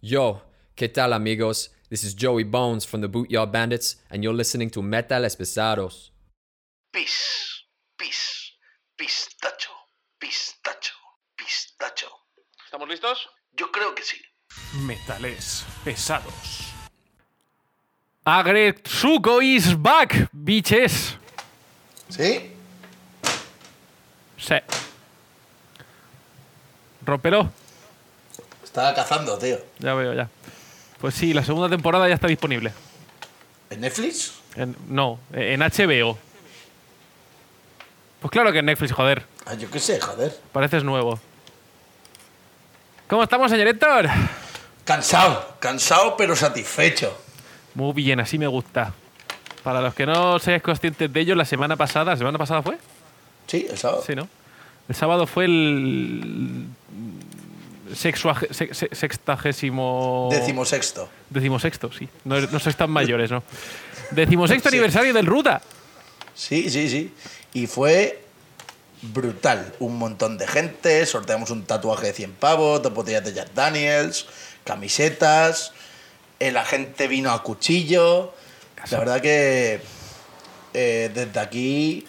Yo, ¿qué tal amigos? This is Joey Bones from the Bootyard Bandits, and you're listening to Metales Pesados. Pis, pis, pistacho, pistacho, pistacho. ¿Estamos listos? Yo creo que sí. Metales pesados. Agretsuko is back, bitches. ¿Sí? Sí. Rompelo. Estaba cazando, tío. Ya veo, ya. Pues sí, la segunda temporada ya está disponible. ¿En Netflix? En- no, en HBO. Pues claro que en Netflix, joder. Ah, yo qué sé, joder. Pareces nuevo. ¿Cómo estamos, señor Héctor? Cansado, cansado pero satisfecho. Muy bien, así me gusta. Para los que no seáis conscientes de ello, la semana pasada, ¿la semana pasada fue? Sí, el sábado. Sí, ¿no? El sábado fue el se- se- sextagésimo... Decimosexto. Decimosexto, sí. No, no sois tan mayores, ¿no? Decimosexto Sí. aniversario del Ruta. Sí, sí, sí. Y fue brutal. Un montón de gente, sorteamos un tatuaje de 100 pavos, dos botellas de Jack Daniels, camisetas, la gente vino a cuchillo. La verdad que eh, desde aquí,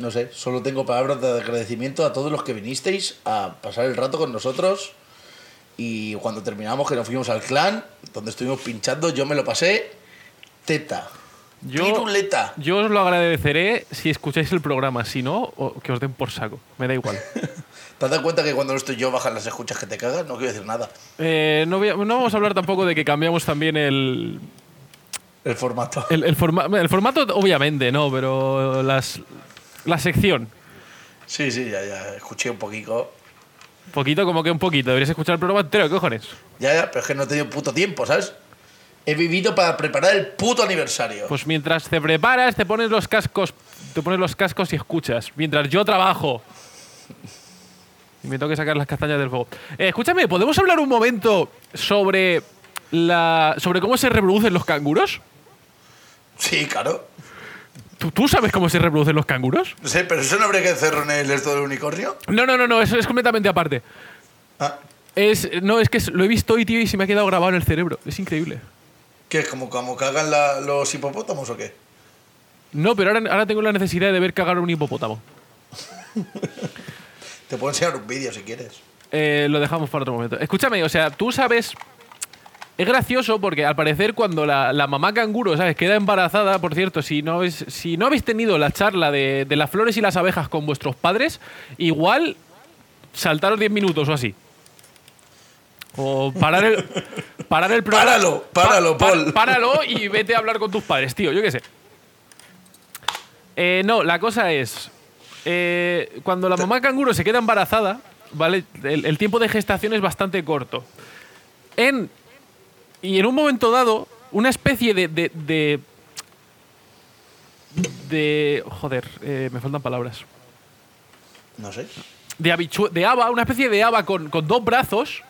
no sé, solo tengo palabras de agradecimiento a todos los que vinisteis a pasar el rato con nosotros. Y cuando terminamos, que nos fuimos al clan, donde estuvimos pinchando, yo me lo pasé teta. Yo, Piruleta. yo os lo agradeceré si escucháis el programa. Si no, o- que os den por saco. Me da igual. ¿Te has dado cuenta que cuando no estoy yo bajan las escuchas que te cagas? No quiero decir nada. Eh, no, a- no vamos a hablar tampoco de que cambiamos también el, El formato. el, el forma- el formato, obviamente, no, pero las, la sección. Sí, sí, ya, ya. Escuché un poquito. Poquito como que un poquito. Deberías escuchar el programa entero, ¿qué cojones? Ya, ya, pero es que no he tenido puto tiempo, ¿sabes? He vivido para preparar el puto aniversario. Pues mientras te preparas, te pones los cascos, te pones los cascos y escuchas. Mientras yo trabajo. Y me tengo que sacar las castañas del fuego. Eh, escúchame, ¿podemos hablar un momento sobre la. sobre cómo se reproducen los canguros? Sí, claro. ¿Tú, tú sabes cómo se reproducen los canguros? Sé, pero eso no habría que hacerlo en el esto del unicornio. No, no, no, no, eso es completamente aparte. Ah, Es, no, es que lo he visto hoy, tío, y se me ha quedado grabado en el cerebro. Es increíble. ¿Qué? ¿Como, como cagan la- los hipopótamos o qué? No, pero ahora, ahora tengo la necesidad de ver cagar un hipopótamo. Te puedo enseñar un vídeo si quieres. Eh, lo dejamos para otro momento. Escúchame, o sea, tú sabes. Es gracioso porque al parecer cuando la, la mamá canguro, ¿sabes? Queda embarazada, por cierto, si no habéis, si no habéis tenido la charla de, de las flores y las abejas con vuestros padres, igual saltaros 10 minutos o así. O parar el, parar el programa. Páralo, páralo, Paul. Páralo y vete a hablar con tus padres, tío, yo qué sé. Eh, no, la cosa es. eh, cuando la mamá canguro se queda embarazada, ¿vale? El, el tiempo de gestación es bastante corto. En, y en un momento dado, una especie de. de. de, de- joder, eh, me faltan palabras. No sé. De, habichu- de haba, una especie de haba con, con dos brazos.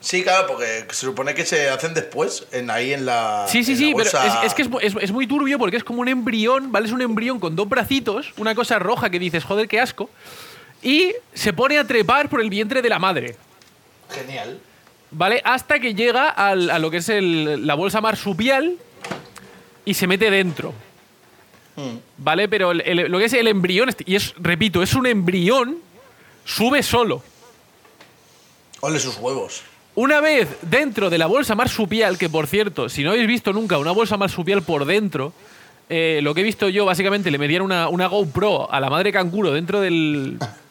Sí, claro, porque se supone que se hacen después, en, ahí en la. Sí, sí, en sí, pero es, es que es, es- es muy turbio porque es como un embrión, ¿vale? Es un embrión con dos bracitos, una cosa roja que dices, joder, qué asco. Y se pone a trepar por el vientre de la madre, Genial. ¿Vale? Hasta que llega al- a lo que es el- la bolsa marsupial y se mete dentro. ¿Vale? Pero el- el- lo que es el embrión, este- y es, repito, es un embrión, sube solo. Ole sus huevos. Una vez dentro de la bolsa marsupial, que por cierto, si no habéis visto nunca una bolsa marsupial por dentro, eh, lo que he visto yo, básicamente le metían una, una GoPro a la madre canguro dentro del.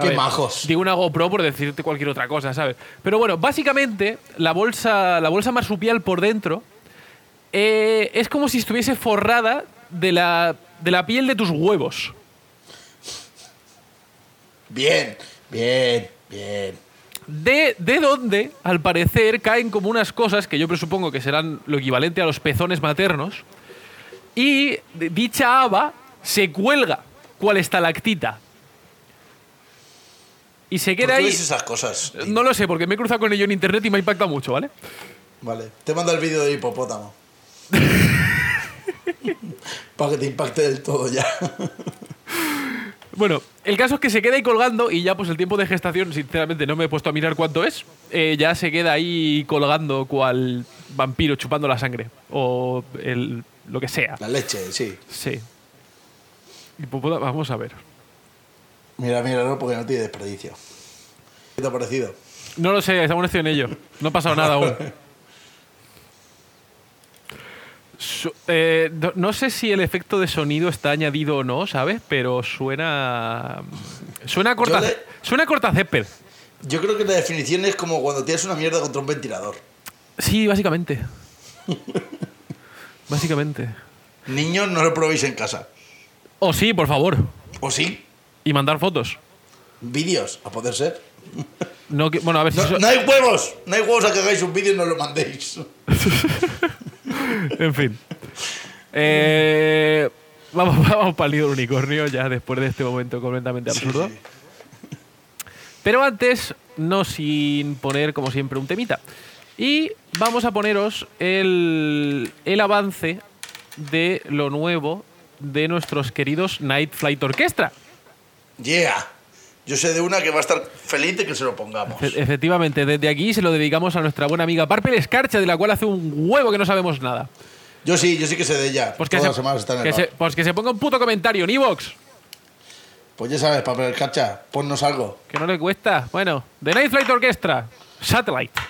Qué majos. Digo una GoPro por decirte cualquier otra cosa, ¿sabes? Pero bueno, básicamente la bolsa, la bolsa marsupial por dentro eh, es como si estuviese forrada de la, de la piel de tus huevos. Bien, bien, bien. De, de donde, al parecer, caen como unas cosas que yo presupongo que serán lo equivalente a los pezones maternos. Y dicha haba se cuelga cual estalactita. Y se ¿Por queda qué ahí. ves esas cosas? tío? No lo sé, porque me he cruzado con ello en internet y me ha impactado mucho, ¿vale? Vale, te mando el vídeo de hipopótamo. Para que te impacte del todo ya. Bueno, el caso es que se queda ahí colgando y ya pues el tiempo de gestación, sinceramente no me he puesto a mirar cuánto es, eh, ya se queda ahí colgando cual vampiro chupando la sangre o el, lo que sea. La leche, sí. Sí. Y pues, vamos a ver. Mira, míralo porque no tiene desperdicio. ¿Qué te ha parecido? No lo sé, estoy en ello. No ha pasado nada aún. Su- eh, no, no sé si el efecto de sonido está añadido o no, ¿sabes? Pero suena. Suena a corta, le- suena a corta césped. Yo creo que la definición es como cuando tienes una mierda contra un ventilador. Sí, básicamente. básicamente. Niños, no lo probéis en casa. O sí, por favor. ¿O sí? Y mandar fotos. Vídeos, a poder ser. No, que- bueno, a ver si. No, no hay huevos, no hay huevos a que hagáis un vídeo y no lo mandéis. En fin. Eh, vamos, vamos para el nido del unicornio ya después de este momento completamente absurdo. Pero antes, no sin poner, como siempre, un temita. Y vamos a poneros el, el avance de lo nuevo de nuestros queridos Night Flight Orchestra. Yeah. Yo sé de una que va a estar feliz de que se lo pongamos. Efectivamente, desde aquí se lo dedicamos a nuestra buena amiga Parpel Escarcha, de la cual hace un huevo que no sabemos nada. Yo sí, yo sí que sé de ella. Pues que, Todas se, las semanas está en el que bar. se- pues que se ponga un puto comentario en iVoox. Pues ya sabes, papel cacha, ponnos algo. Que no le cuesta. Bueno, The Night Flight Orchestra, Satellite.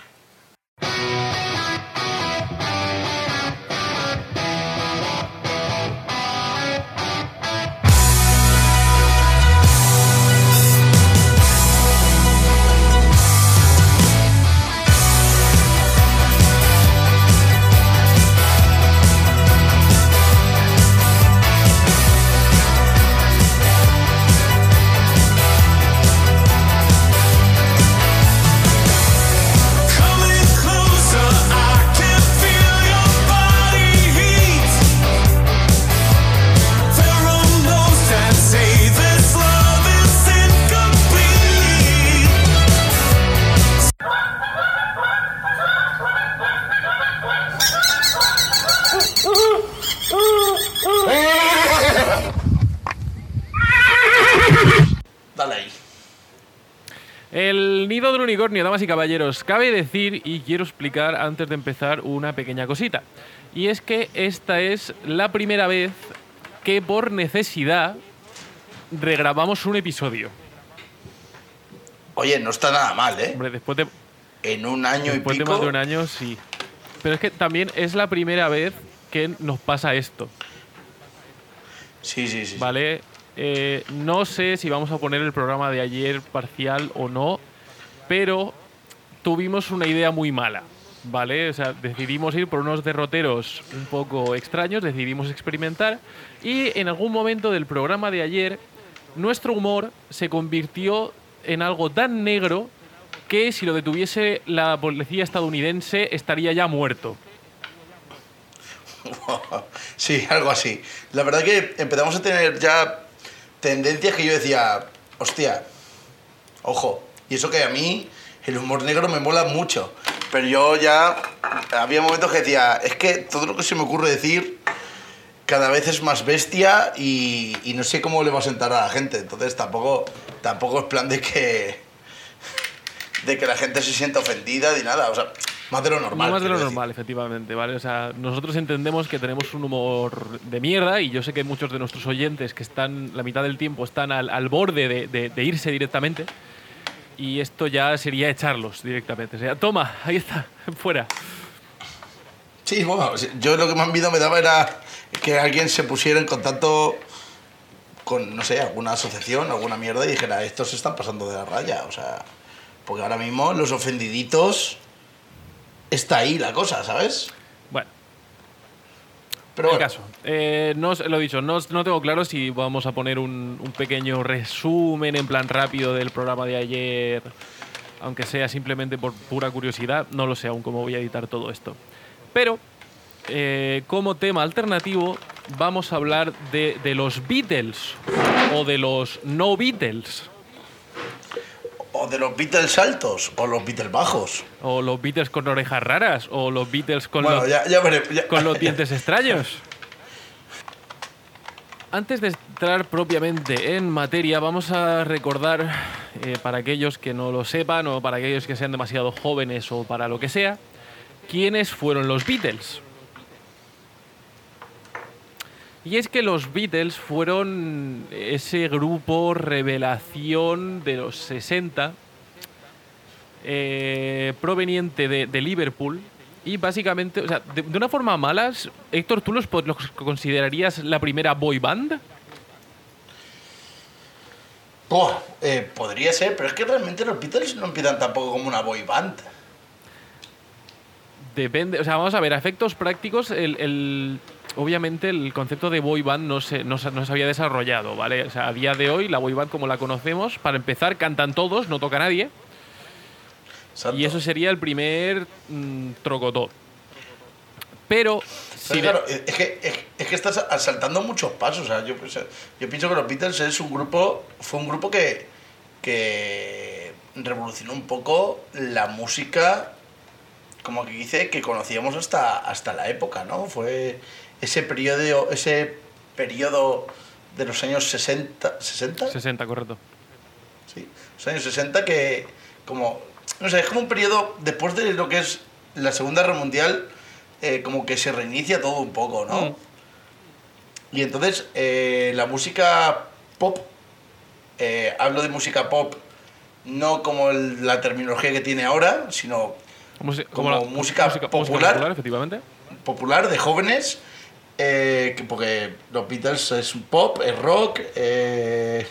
Damas y caballeros. Cabe decir, y quiero explicar antes de empezar, una pequeña cosita. Y es que esta es la primera vez que por necesidad regrabamos un episodio. Oye, no está nada mal, ¿eh? Hombre, después de, En un año después y de pico. más de un año, sí. Pero es que también es la primera vez que nos pasa esto, Sí, sí, sí. ¿vale? Eh, no sé si vamos a poner el programa de ayer parcial o no, pero tuvimos una idea muy mala, ¿vale? O sea, decidimos ir por unos derroteros un poco extraños, decidimos experimentar y en algún momento del programa de ayer nuestro humor se convirtió en algo tan negro que si lo detuviese la policía estadounidense estaría ya muerto. Sí, algo así. La verdad que empezamos a tener ya tendencias que yo decía, hostia, ojo. Y eso que a mí el humor negro me mola mucho. Pero yo ya había momentos que decía, es que todo lo que se me ocurre decir cada vez es más bestia y, y no sé cómo le va a sentar a la gente. Entonces tampoco, tampoco es plan de que, de que la gente se sienta ofendida ni nada. O sea, más de lo normal. No más de lo decir. normal, efectivamente, ¿vale? O sea, nosotros entendemos que tenemos un humor de mierda y yo sé que muchos de nuestros oyentes que están, la mitad del tiempo, están al, al borde de, de- de irse directamente y esto ya sería echarlos directamente. O sea, toma, ahí está, fuera. Sí, bueno, yo lo que más miedo me daba era que alguien se pusiera en contacto con, no sé, alguna asociación, alguna mierda y dijera, estos se están pasando de la raya. O sea, porque ahora mismo los ofendiditos está ahí la cosa, ¿sabes? Bueno, Pero el bueno, caso. Eh, no lo dicho, no, tengo claro si vamos a poner un, un pequeño resumen en plan rápido del programa de ayer, aunque sea simplemente por pura curiosidad. No lo sé aún cómo voy a editar todo esto. Pero, eh, como tema alternativo, vamos a hablar de, de los Beatles o de los no Beatles. O de los Beatles altos o los Beatles bajos. O los Beatles con orejas raras, o los Beatles con, bueno, los, ya, ya veré. ya- con los dientes extraños. Antes de entrar propiamente en materia, vamos a recordar, eh, para aquellos que no lo sepan o para aquellos que sean demasiado jóvenes o para lo que sea, quiénes fueron los Beatles. Y es que los Beatles fueron ese grupo revelación de los 60, eh, proveniente de, Liverpool. Y básicamente, o sea, de, una forma malas, Héctor, ¿tú los, considerarías la primera boy band? Eh, podría ser, pero es que realmente los Beatles no empiezan tampoco como una boy band. Depende, o sea, vamos a ver, a efectos prácticos, el, el- obviamente el concepto de boy band no se, no, se, no se había desarrollado, ¿vale? O sea, a día de hoy, la boy band como la conocemos, para empezar, cantan todos, no toca nadie. Y eso sería el primer mm, trocotó. Pero, Pero si de- claro, es que, es, es que estás asaltando muchos pasos. o sea, yo, yo pienso que los Beatles es un grupo, fue un grupo que, que revolucionó un poco la música, como que dice, que conocíamos hasta, hasta la época, ¿no? Fue ese periodo, ese periodo de los años 60, 60, 60, correcto. Sí, los años 60 que como, no sé, es como un periodo después de lo que es la Segunda Guerra Mundial, eh, como que se reinicia todo un poco, ¿no? Mm. Y entonces eh, la música pop, eh, hablo de música pop no como el- la terminología que tiene ahora, sino Como, Como la- música popular. efectivamente. popular de jóvenes, eh, que- porque los Beatles es pop, es rock. eh,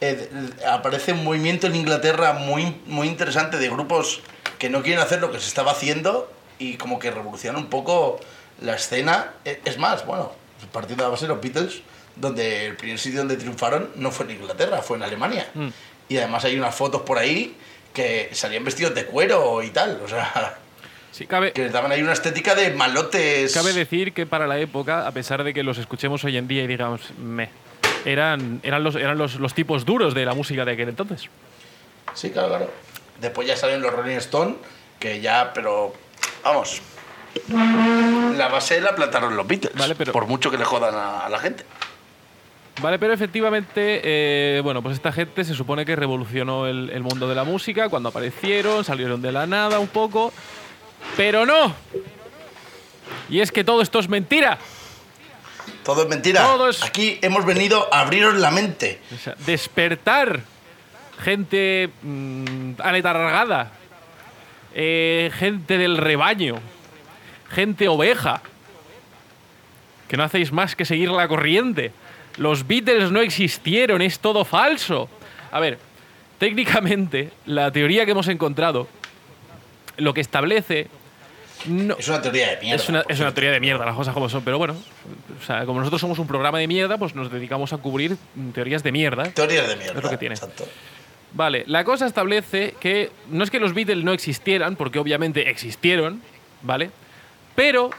eh, aparece un movimiento en Inglaterra muy, muy interesante de grupos que no quieren hacer lo que se estaba haciendo y como que revolucionan un poco la escena. Eh, Es más, bueno, partiendo de la base de los Beatles, donde el primer sitio donde triunfaron no fue en Inglaterra, fue en Alemania. Mm. Y además hay unas fotos por ahí que salían vestidos de cuero y tal. O sea, Sí, cabe, que les daban ahí una estética de malotes. Cabe decir que para la época, a pesar de que los escuchemos hoy en día y digamos, me, eran, eran, los, eran los, los tipos duros de la música de aquel entonces. Sí, claro, claro. Después ya salen los Rolling Stone, que ya, pero vamos. La base la plantaron los Beatles. Vale, pero- Por mucho que le jodan a, a la gente. Vale, pero efectivamente, eh, bueno, pues esta gente se supone que revolucionó el, el mundo de la música cuando aparecieron, salieron de la nada un poco, pero no. Y es que todo esto es mentira. Todo es mentira. Todo es- Aquí hemos venido a abriros la mente. O sea, despertar gente mm, aletargada, eh, gente del rebaño, gente oveja, que no hacéis más que seguir la corriente. Los Beatles no existieron, es todo falso. A ver, técnicamente, la teoría que hemos encontrado lo que establece no, Es una teoría de mierda. es una, es teoría de mierda, las cosas como son, pero bueno, o sea, como nosotros somos un programa de mierda, pues nos dedicamos a cubrir mm, teorías de mierda. Teorías de mierda. Es lo que tiene. Exacto. Vale, la cosa establece que no es que los Beatles no existieran, porque obviamente existieron, ¿vale? Pero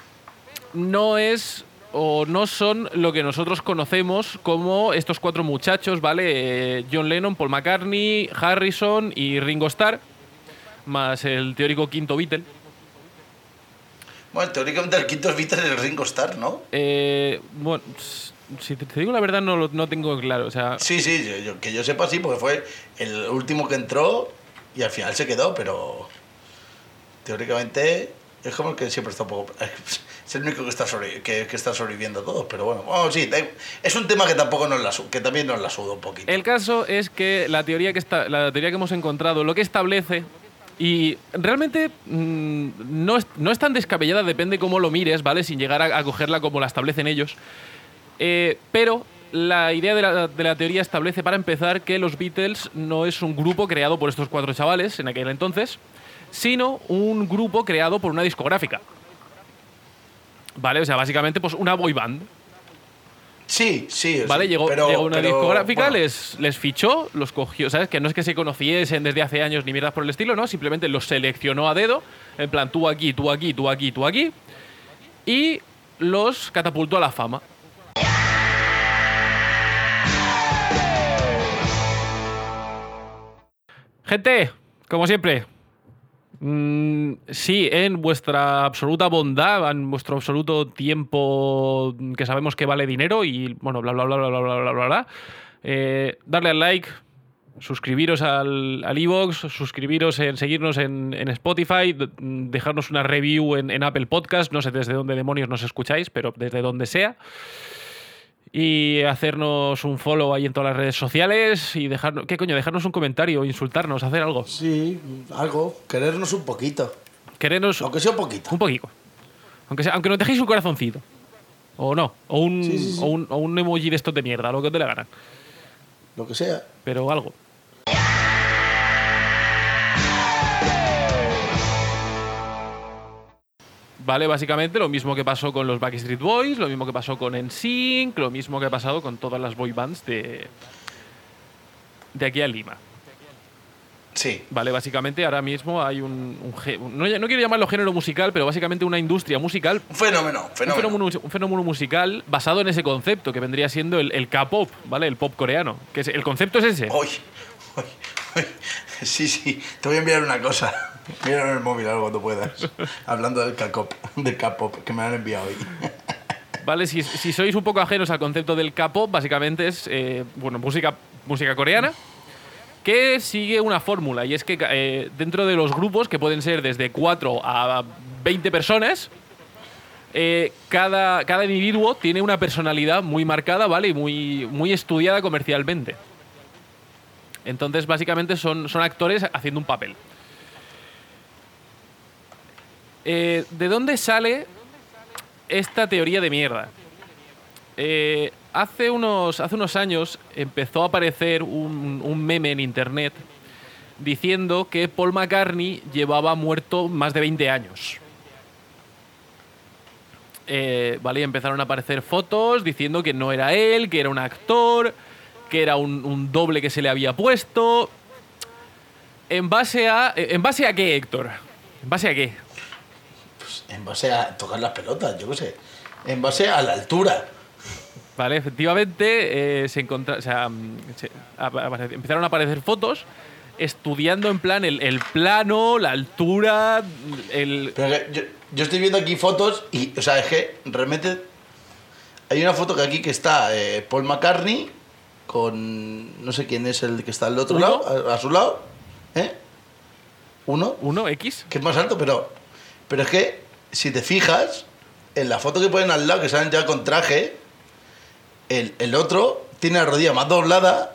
no es o no son lo que nosotros conocemos como estos cuatro muchachos, ¿vale? Eh, John Lennon, Paul McCartney, Harrison y Ringo Starr, más el teórico quinto Beatle. Bueno, teóricamente el quinto es Beatles es el Ringo Starr, ¿no? Eh, bueno, si te, te digo la verdad no lo no tengo claro, o sea, Sí, sí, yo- yo- que yo sepa sí, porque fue el último que entró y al final se quedó, pero teóricamente es como el que siempre está un poco... Es el único que está, sobre- que, está sobreviviendo todos, pero bueno, bueno, sí, da- es un tema que tampoco nos la, que también nos la suda un poquito. El caso es que la teoría que, está, la teoría que hemos encontrado lo que establece, y realmente mm, no, es, no es tan descabellada, depende cómo lo mires, ¿vale? Sin llegar a, a cogerla como la establecen ellos. Eh, pero la idea de la, de la teoría establece, para empezar, que los Beatles no es un grupo creado por estos cuatro chavales en aquel entonces, sino un grupo creado por una discográfica. ¿Vale? O sea, básicamente, pues una boy band. Sí, sí. Vale, llegó, pero- llegó una pero, discográfica, bueno, les, les fichó, los cogió, ¿sabes? Que no es que se conociesen desde hace años ni mierdas por el estilo, ¿no? Simplemente los seleccionó a dedo, en plan, tú aquí, tú aquí, tú aquí, tú aquí, y los catapultó a la fama. Gente, como siempre, Mm, sí, en vuestra absoluta bondad, en vuestro absoluto tiempo que sabemos que vale dinero y bueno, bla bla bla bla bla bla bla bla. Eh, darle al like, suscribiros al al iVoox, suscribiros en seguirnos en, en Spotify, dejarnos una review en, en Apple Podcast, no sé desde dónde demonios nos escucháis, pero desde donde sea. Y hacernos un follow ahí en todas las redes sociales y dejarnos, ¿qué coño? Dejarnos un comentario, insultarnos, hacer algo. Sí, algo. Querernos un poquito. Querernos Aunque sea un poquito. Un poquito. Aunque, sea, aunque nos dejéis un corazoncito. O no. O un, Sí, sí, sí. O, un, o un emoji de estos de mierda, lo que te le gana. Lo que sea. Pero algo. Vale, básicamente lo mismo que pasó con los Backstreet Boys, lo mismo que pasó con NSYNC, lo mismo que ha pasado con todas las boy bands de, de aquí a Lima. Sí. Vale, básicamente ahora mismo hay un, no, no quiero llamarlo género musical, pero básicamente una industria musical Un fenómeno, un fenómeno. fenómeno, un fenómeno musical basado en ese concepto que vendría siendo el, el K-pop, ¿vale? El pop coreano. Que es, el concepto es ese. Hoy, hoy, hoy. Sí, sí. Te voy a enviar una cosa. Mira en el móvil algo cuando puedas. Hablando del K-pop, del K-pop que me han enviado hoy. ¿Vale? Si, sois un poco ajenos al concepto del K-pop, básicamente es eh, bueno, música, música coreana que sigue una fórmula y es que eh, dentro de los grupos, que pueden ser desde 4 a 20 personas, eh, cada, cada individuo tiene una personalidad muy marcada, ¿vale? Y muy, muy estudiada comercialmente. Entonces, básicamente son, son actores haciendo un papel. Eh, ¿De dónde sale esta teoría de mierda? Eh, hace, unos, hace unos años empezó a aparecer un, meme en internet diciendo que Paul McCartney llevaba muerto más de 20 años. Eh, vale, empezaron a aparecer fotos diciendo que no era él, que era un actor, que era un, un doble que se le había puesto. ¿En base a. ¿En base a qué, Héctor? ¿En base a qué? Pues en base a tocar las pelotas, yo qué sé. En base a la altura. Vale, efectivamente eh, se encontra, o sea, mm, se- empezaron a aparecer fotos estudiando en plan el, el plano, la altura, el... Pero que yo, yo estoy viendo aquí fotos y, o sea, es que realmente hay una foto que aquí que está eh, Paul McCartney con no sé quién es el que está al otro ¿Uno? lado, a, a su lado, ¿eh? Uno, ¿Uno X? que es más alto, pero, pero es que si te fijas, en la foto que ponen al lado, que salen ya con traje, el, el otro tiene la rodilla más doblada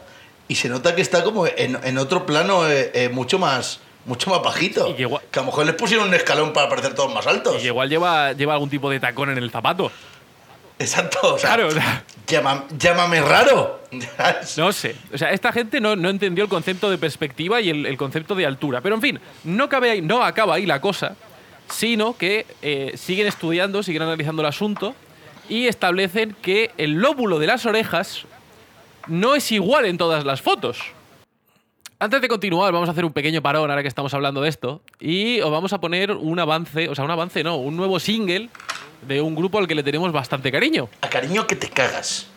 y se nota que está como en, en otro plano eh, eh, mucho más mucho más bajito. Y que igual- Que a lo mejor les pusieron un escalón para parecer todos más altos. Y que igual lleva, lleva algún tipo de tacón en el zapato. Exacto, o sea, Claro, o sea. llama- llámame raro. No sé. O sea, esta gente no, no entendió el concepto de perspectiva y el, el concepto de altura. Pero en fin, no, cabe ahí- no acaba ahí la cosa, sino que eh, siguen estudiando, siguen analizando el asunto y establecen que el lóbulo de las orejas no es igual en todas las fotos. Antes de continuar, vamos a hacer un pequeño parón ahora que estamos hablando de esto y os vamos a poner un avance, o sea, un avance no, un nuevo single de un grupo al que le tenemos bastante cariño. A cariño que te cagas.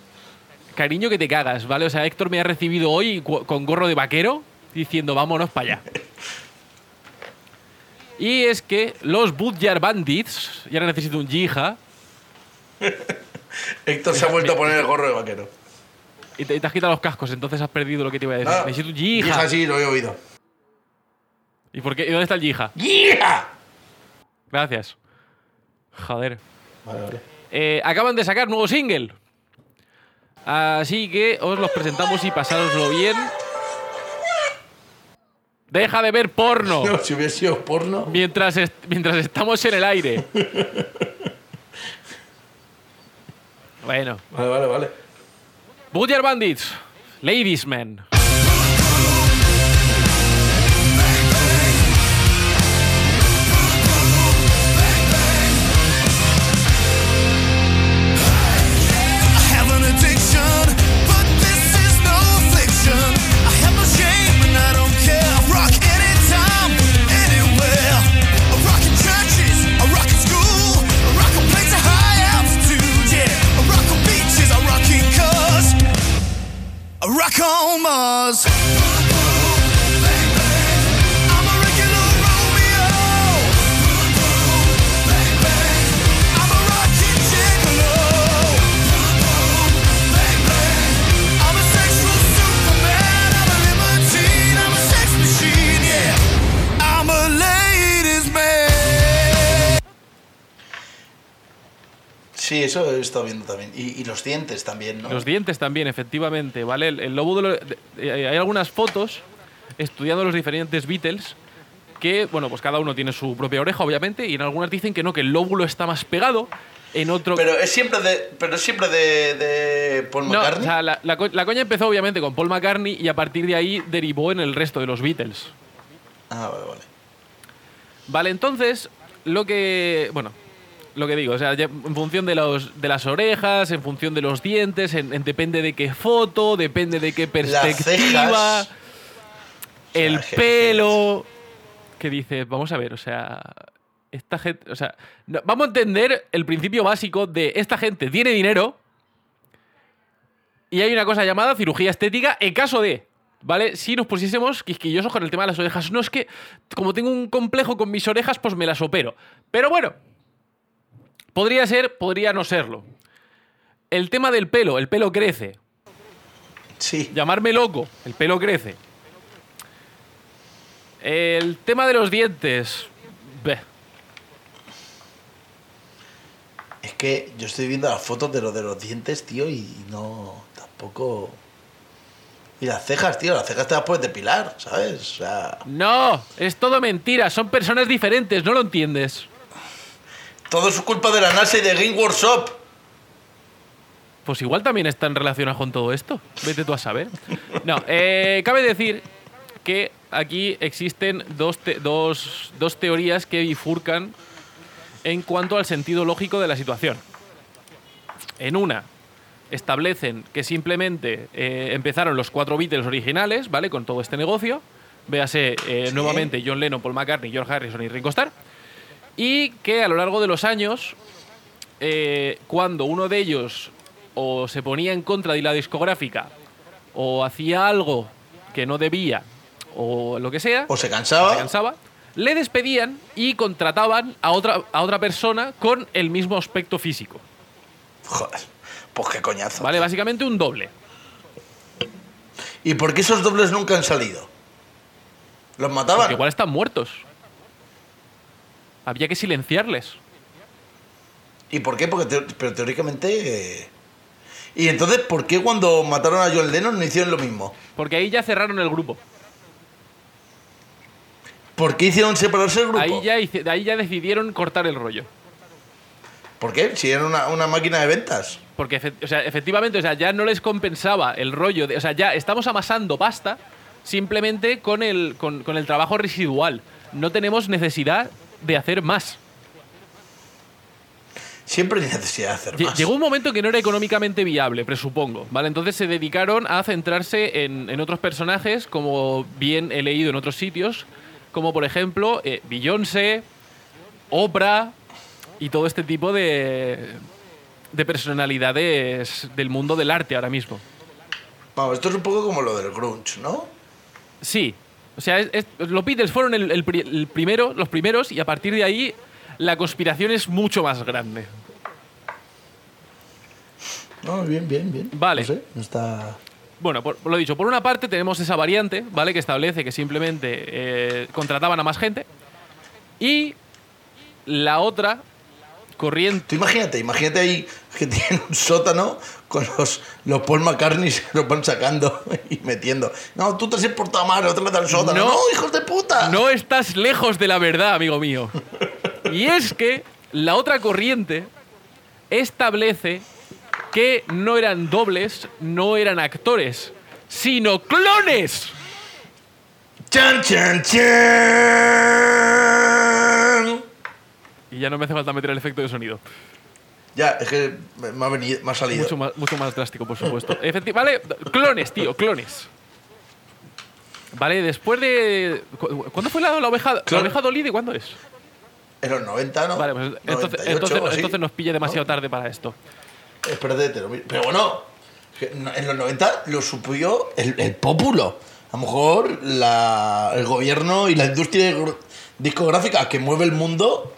Cariño que te cagas, ¿vale? O sea, Héctor me ha recibido hoy con gorro de vaquero diciendo vámonos para allá. Y es que los Budjar Bandits, y ahora necesito un yija, Héctor se ha vuelto a poner el gorro de vaquero. y te, has quitado los cascos, entonces has perdido lo que te iba a decir. Nada. Necesito un Yija, yija. sí, lo he oído. ¿Y, por qué? ¿Y dónde está el yija? ¡Yija! Gracias. Joder. Vale, vale. Eh, acaban de sacar nuevo single. Así que os los presentamos y pasároslo bien. Deja de ver porno. No, si hubiera sido porno. mientras, est- mientras estamos en el aire. bueno. Vale, vale, vale. Budger Bandits, Ladies Man. Eso he estado viendo también. Y, y los dientes también, ¿no? Los dientes también, efectivamente, ¿vale? El, el de- eh, hay algunas fotos estudiando los diferentes Beatles que, bueno, pues cada uno tiene su propia oreja, obviamente, y en algunas dicen que no, que el lóbulo está más pegado, en otro... Pero es siempre de, pero es siempre de, de Paul no, o McCartney. sea, la, la co- la coña empezó obviamente con Paul McCartney y a partir de ahí derivó en el resto de los Beatles. Ah, vale, vale. Vale, entonces, lo que. Bueno, lo que digo, o sea, en función de, los, de las orejas, en función de los dientes, en, en- depende de qué foto, depende de qué perspectiva, cejas. el pelo. Que dice, vamos a ver, o sea. Esta gente. O sea, no- vamos a entender el principio básico de esta gente tiene dinero. Y hay una cosa llamada cirugía estética en caso de. ¿Vale? Si nos pusiésemos quisquillosos con el tema de las orejas. No es que, como tengo un complejo con mis orejas, pues me las opero. Pero bueno, podría ser, podría no serlo. El tema del pelo, el pelo crece. Sí. Llamarme loco, el pelo crece. El tema de los dientes. beh. Es que yo estoy viendo las fotos de los de los dientes, tío, y no. Tampoco. Y las cejas, tío, las cejas te las puedes depilar, ¿sabes? O sea. No, es todo mentira, son personas diferentes, no lo entiendes. Todo es culpa de la NASA y de Game Workshop. Pues igual también están relacionados con todo esto. Vete tú a saber. No, eh, cabe decir que aquí existen dos, te- dos, dos teorías que bifurcan en cuanto al sentido lógico de la situación. En una, establecen que simplemente eh, empezaron los cuatro Beatles originales, ¿vale? Con todo este negocio. Véase eh, Sí. nuevamente John Lennon, Paul McCartney, George Harrison y Ringo Starr. Y que a lo largo de los años, eh, cuando uno de ellos o se ponía en contra de la discográfica o hacía algo que no debía o lo que sea, O se cansaba. se cansaba, le despedían y contrataban a otra, a otra persona con el mismo aspecto físico. Joder. Pues qué coñazo. ¿Vale? Básicamente un doble. ¿Y por qué esos dobles nunca han salido? ¿Los mataban? Porque igual están muertos. Había que silenciarles. ¿Y por qué? Porque pero teóricamente. eh, ¿Y entonces por qué cuando mataron a John Lennon no hicieron lo mismo? Porque ahí ya cerraron el grupo. ¿Por qué hicieron separarse el grupo? Ahí ya, hice- ahí ya decidieron cortar el rollo. ¿Por qué? Si era una, una máquina de ventas. Porque o sea, efectivamente, o sea, ya no les compensaba el rollo de. O sea, ya estamos amasando pasta simplemente con el, con, con el trabajo residual. No tenemos necesidad de hacer más. Siempre hay necesidad de hacer más. Llegó un momento que no era económicamente viable, presupongo, ¿vale? Entonces se dedicaron a centrarse en, en otros personajes, como bien he leído en otros sitios, como por ejemplo eh, Beyoncé, Oprah y todo este tipo de, de personalidades del mundo del arte ahora mismo. Vamos, esto es un poco como lo del grunge, ¿no? Sí. O sea, es- es- los Beatles fueron el, el pri- el primero, los primeros y a partir de ahí la conspiración es mucho más grande. No, bien, bien, bien. Vale. No sé, no está... Bueno, por, por lo dicho, por una parte tenemos esa variante, ¿vale? Que establece que simplemente eh, contrataban a más gente. Y la otra corriente. Tú imagínate, imagínate ahí que tienen un sótano con los, los Paul McCartney se los van sacando y metiendo. No, tú te has portado mal, otra vez al sótano. No. No, hijos de puta. No estás lejos de la verdad, amigo mío. Y es que la otra corriente establece que no eran dobles, no eran actores, sino clones. Chan, chan, chan. Y ya no me hace falta meter el efecto de sonido. Ya, es que me ha, venido, me ha salido. Mucho más, mucho más drástico, por supuesto. Efecti- vale, clones, tío, clones. Vale, después de. ¿cu- ¿Cuándo fue la, la oveja, la oveja Dolly? ¿De cuándo es? En los 90, ¿no? Vale, pues entonces, 98 entonces, nos pilla demasiado ¿No? tarde para esto. Espérate, te lo. Pero bueno, en los 90 lo supió el, el pópulo. A lo mejor la- el gobierno y la industria gr- discográfica que mueve el mundo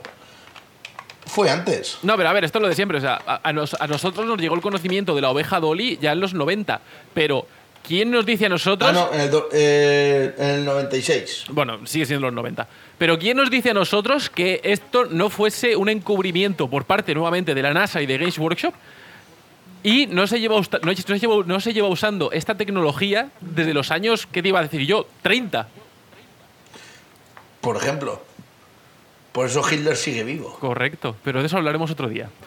fue antes. No, pero a ver, esto es lo de siempre. O sea, a, a nos- a nosotros nos llegó el conocimiento de la oveja Dolly ya en los 90. Pero ¿quién nos dice a nosotros? Ah, no, en el, do- eh, en el 96. Bueno, sigue siendo los 90. Pero ¿quién nos dice a nosotros que esto no fuese un encubrimiento por parte nuevamente de la NASA y de Games Workshop? Y no se lleva, no, se lleva, no se lleva usando esta tecnología desde los años, ¿qué te iba a decir yo? 30. Por ejemplo. Por eso Hitler sigue vivo. Correcto, pero de eso hablaremos otro día.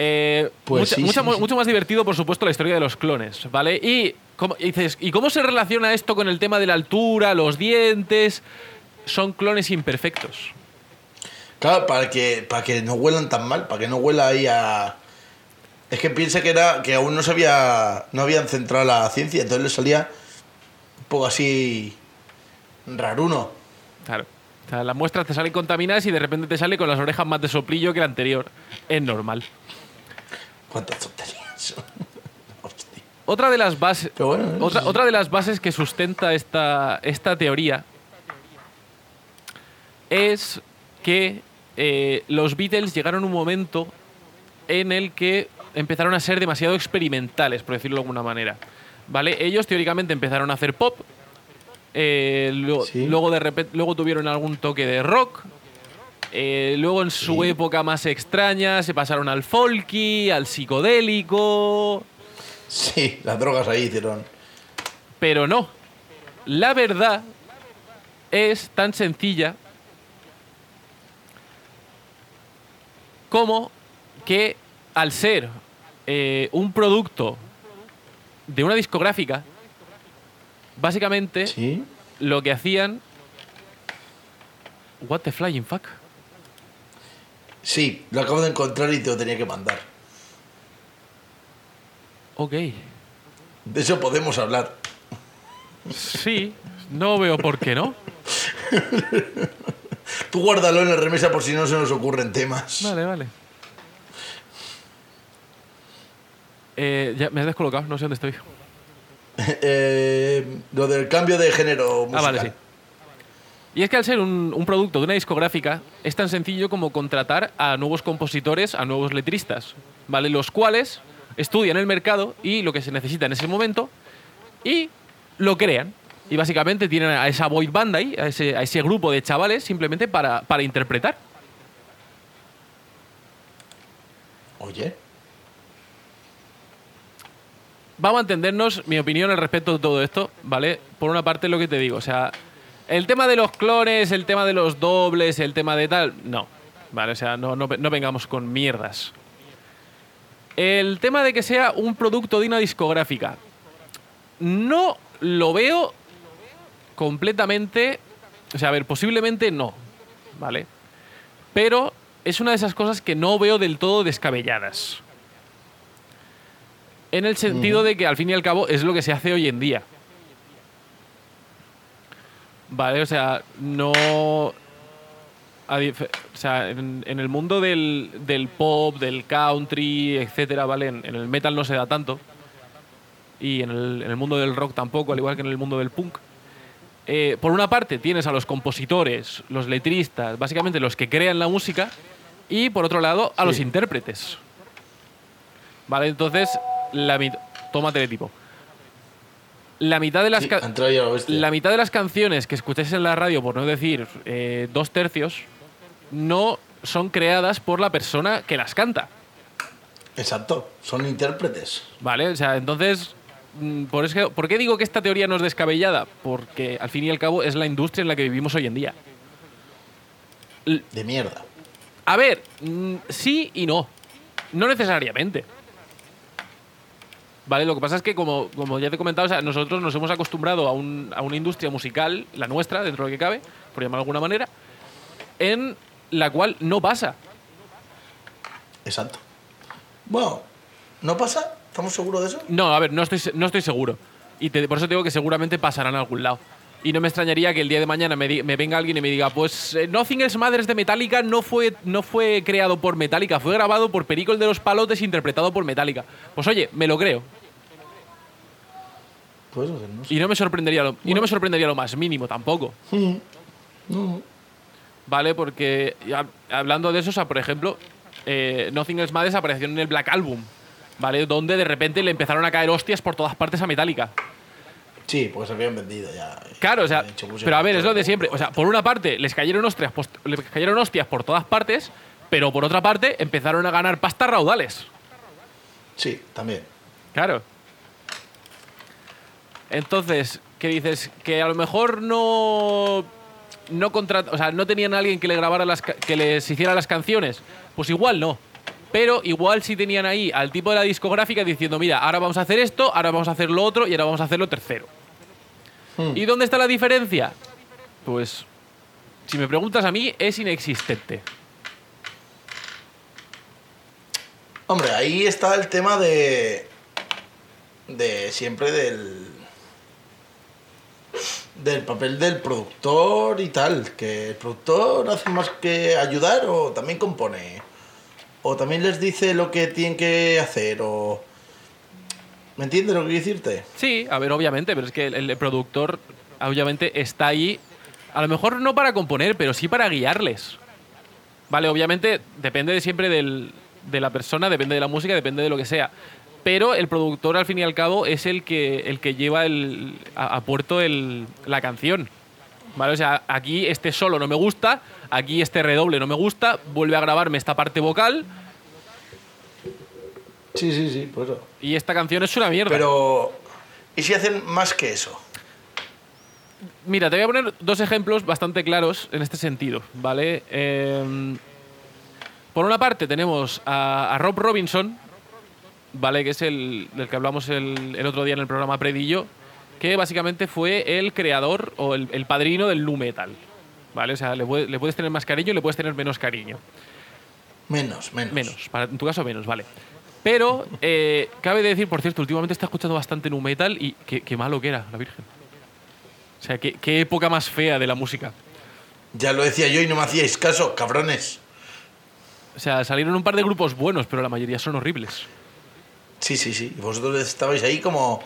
Eh, Pues mucha- sí, mucha- sí, mu- sí. Mucho más divertido, por supuesto, la historia de los clones, ¿vale? Y, ¿cómo, y dices, ¿y cómo se relaciona esto con el tema de la altura, los dientes? Son clones imperfectos. Claro, para que, para que no huelan tan mal, para que no huela ahí a. Es que piensa que era que aún no se había, no habían centrado la ciencia, entonces le salía un poco así raruno. Claro. O sea, las muestras te salen contaminadas y de repente te sale con las orejas más de soplillo que la anterior. Es normal. Cuántas tonterías. Otra de las bases. Otra, otra de las bases que sustenta esta, esta teoría es que eh, los Beatles llegaron a un momento en el que empezaron a ser demasiado experimentales, por decirlo de alguna manera. ¿Vale? Ellos teóricamente empezaron a hacer pop, eh, Sí. luego de repente, luego tuvieron algún toque de rock. eh, luego en su Sí. época más extraña se pasaron al folky, al psicodélico, Sí, las drogas ahí hicieron. Pero no. La verdad es tan sencilla como que al ser eh, un producto de una discográfica, básicamente Sí. lo que hacían... What the flying fuck? Sí, lo acabo de encontrar y te lo tenía que mandar. Ok. De eso podemos hablar. Sí, no veo por qué no. Tú guárdalo en la remesa por si no se nos ocurren temas. Vale, vale. Eh, ya me has descolocado, no sé dónde estoy. Eh, lo del cambio de género musical. Ah, vale, sí. Y es que al ser un, un producto de una discográfica, es tan sencillo como contratar a nuevos compositores, a nuevos letristas, ¿vale? Los cuales estudian el mercado y lo que se necesita en ese momento y lo crean. Y básicamente tienen a esa boy band ahí, a ese, a ese grupo de chavales, simplemente para, para interpretar. Oye, Vamos a entendernos mi opinión al respecto de todo esto, ¿vale? Por una parte lo que te digo, o sea, el tema de los clones, el tema de los dobles, el tema de tal, no, ¿vale? O sea, no, no, no vengamos con mierdas. El tema de que sea un producto de una discográfica, no lo veo completamente, o sea, a ver, posiblemente no, ¿vale? Pero es una de esas cosas que no veo del todo descabelladas. En el sentido de que al fin y al cabo es lo que se hace hoy en día. Vale, o sea, no. o sea, en, en el mundo del, del pop, del country, etcétera, ¿vale? En, en el metal no se da tanto. Y en el, en el mundo del rock tampoco, al igual que en el mundo del punk. Eh, por una parte tienes a los compositores, los letristas, básicamente los que crean la música, y por otro lado a Sí. los intérpretes. Vale, entonces, la toma teletipo. La mitad de las sí, la mitad de las canciones que escucháis en la radio, por no decir eh, dos tercios, no son creadas por la persona que las canta. Exacto, son intérpretes. ¿Vale? O sea, entonces, mm, por, eso, ¿por qué digo que esta teoría no es descabellada? Porque al fin y al cabo es la industria en la que vivimos hoy en día. De mierda. A ver, mm, sí y no. No necesariamente. Vale, lo que pasa es que, como, como ya te he comentado, o sea, nosotros nos hemos acostumbrado a, un- a una industria musical, la nuestra, dentro de lo que cabe, por llamarlo de alguna manera, en la cual no pasa. Exacto. Bueno, ¿no pasa? ¿Estamos seguros de eso? No, a ver, no estoy, no estoy seguro. Y te- por eso te digo que seguramente pasarán a algún lado. Y no me extrañaría que el día de mañana me, di- me venga alguien y me diga, pues eh, Nothing Else Matters de Metallica no fue, no fue creado por Metallica, fue grabado por Perico el de los Palotes, interpretado por Metallica. Pues oye, me lo creo. Y no me sorprendería lo, y no me sorprendería lo más mínimo tampoco. No. ¿Vale? Porque hablando de eso, o sea, por ejemplo, eh, Nothing Else Matters apareció en el Black Album. ¿vale? Donde de repente le empezaron a caer hostias por todas partes a Metallica. Sí, porque se habían vendido ya. Claro, o sea, pero a ver, es lo de siempre. O sea, por una parte les cayeron hostias, les cayeron hostias por todas partes, pero por otra parte empezaron a ganar pastas raudales. Sí, también. Claro. Entonces, ¿qué dices? Que a lo mejor no. No contrat- o sea, no tenían a alguien que le grabara las que les hiciera las canciones. Pues igual no. Pero igual sí tenían ahí al tipo de la discográfica diciendo, mira, ahora vamos a hacer esto, ahora vamos a hacer lo otro y ahora vamos a hacer lo tercero. ¿Y dónde está la diferencia? Pues, si me preguntas a mí, es inexistente. Hombre, ahí está el tema de. de siempre del. Del papel del productor y tal. Que el productor hace más que ayudar o también compone. O también les dice lo que tienen que hacer o. ¿Me entiendes lo que quiero decirte? Sí, a ver, obviamente, pero es que el, productor, obviamente, está ahí, a lo mejor no para componer, pero sí para guiarles. Vale, obviamente, depende de siempre del- de la persona, depende de la música, depende de lo que sea. Pero el productor, al fin y al cabo, es el que, el que lleva el, a, a puerto el- la canción. Vale, o sea, aquí este solo no me gusta, aquí este redoble no me gusta, vuelve a grabarme esta parte vocal Sí, sí, sí, por eso. y esta canción es una mierda. Pero. ¿Y si hacen más que eso? Mira, te voy a poner dos ejemplos bastante claros en este sentido, ¿vale? Eh, por una parte tenemos a, a Rob Robinson, ¿vale? Que es el del que hablamos el, el otro día en el programa Predillo, que básicamente fue el creador o el, el padrino del nu metal, ¿vale? O sea, le, puede- le puedes tener más cariño, le puedes tener menos cariño. Menos, menos. Menos, para, en tu caso menos, vale. Pero eh, cabe decir, por cierto, últimamente está escuchando bastante nu metal y qué, qué malo que era, la Virgen. O sea, qué, qué época más fea de la música. Ya lo decía yo y no me hacíais caso, cabrones. O sea, salieron un par de grupos buenos, pero la mayoría son horribles. Sí, sí, sí. Y vosotros estabais ahí como.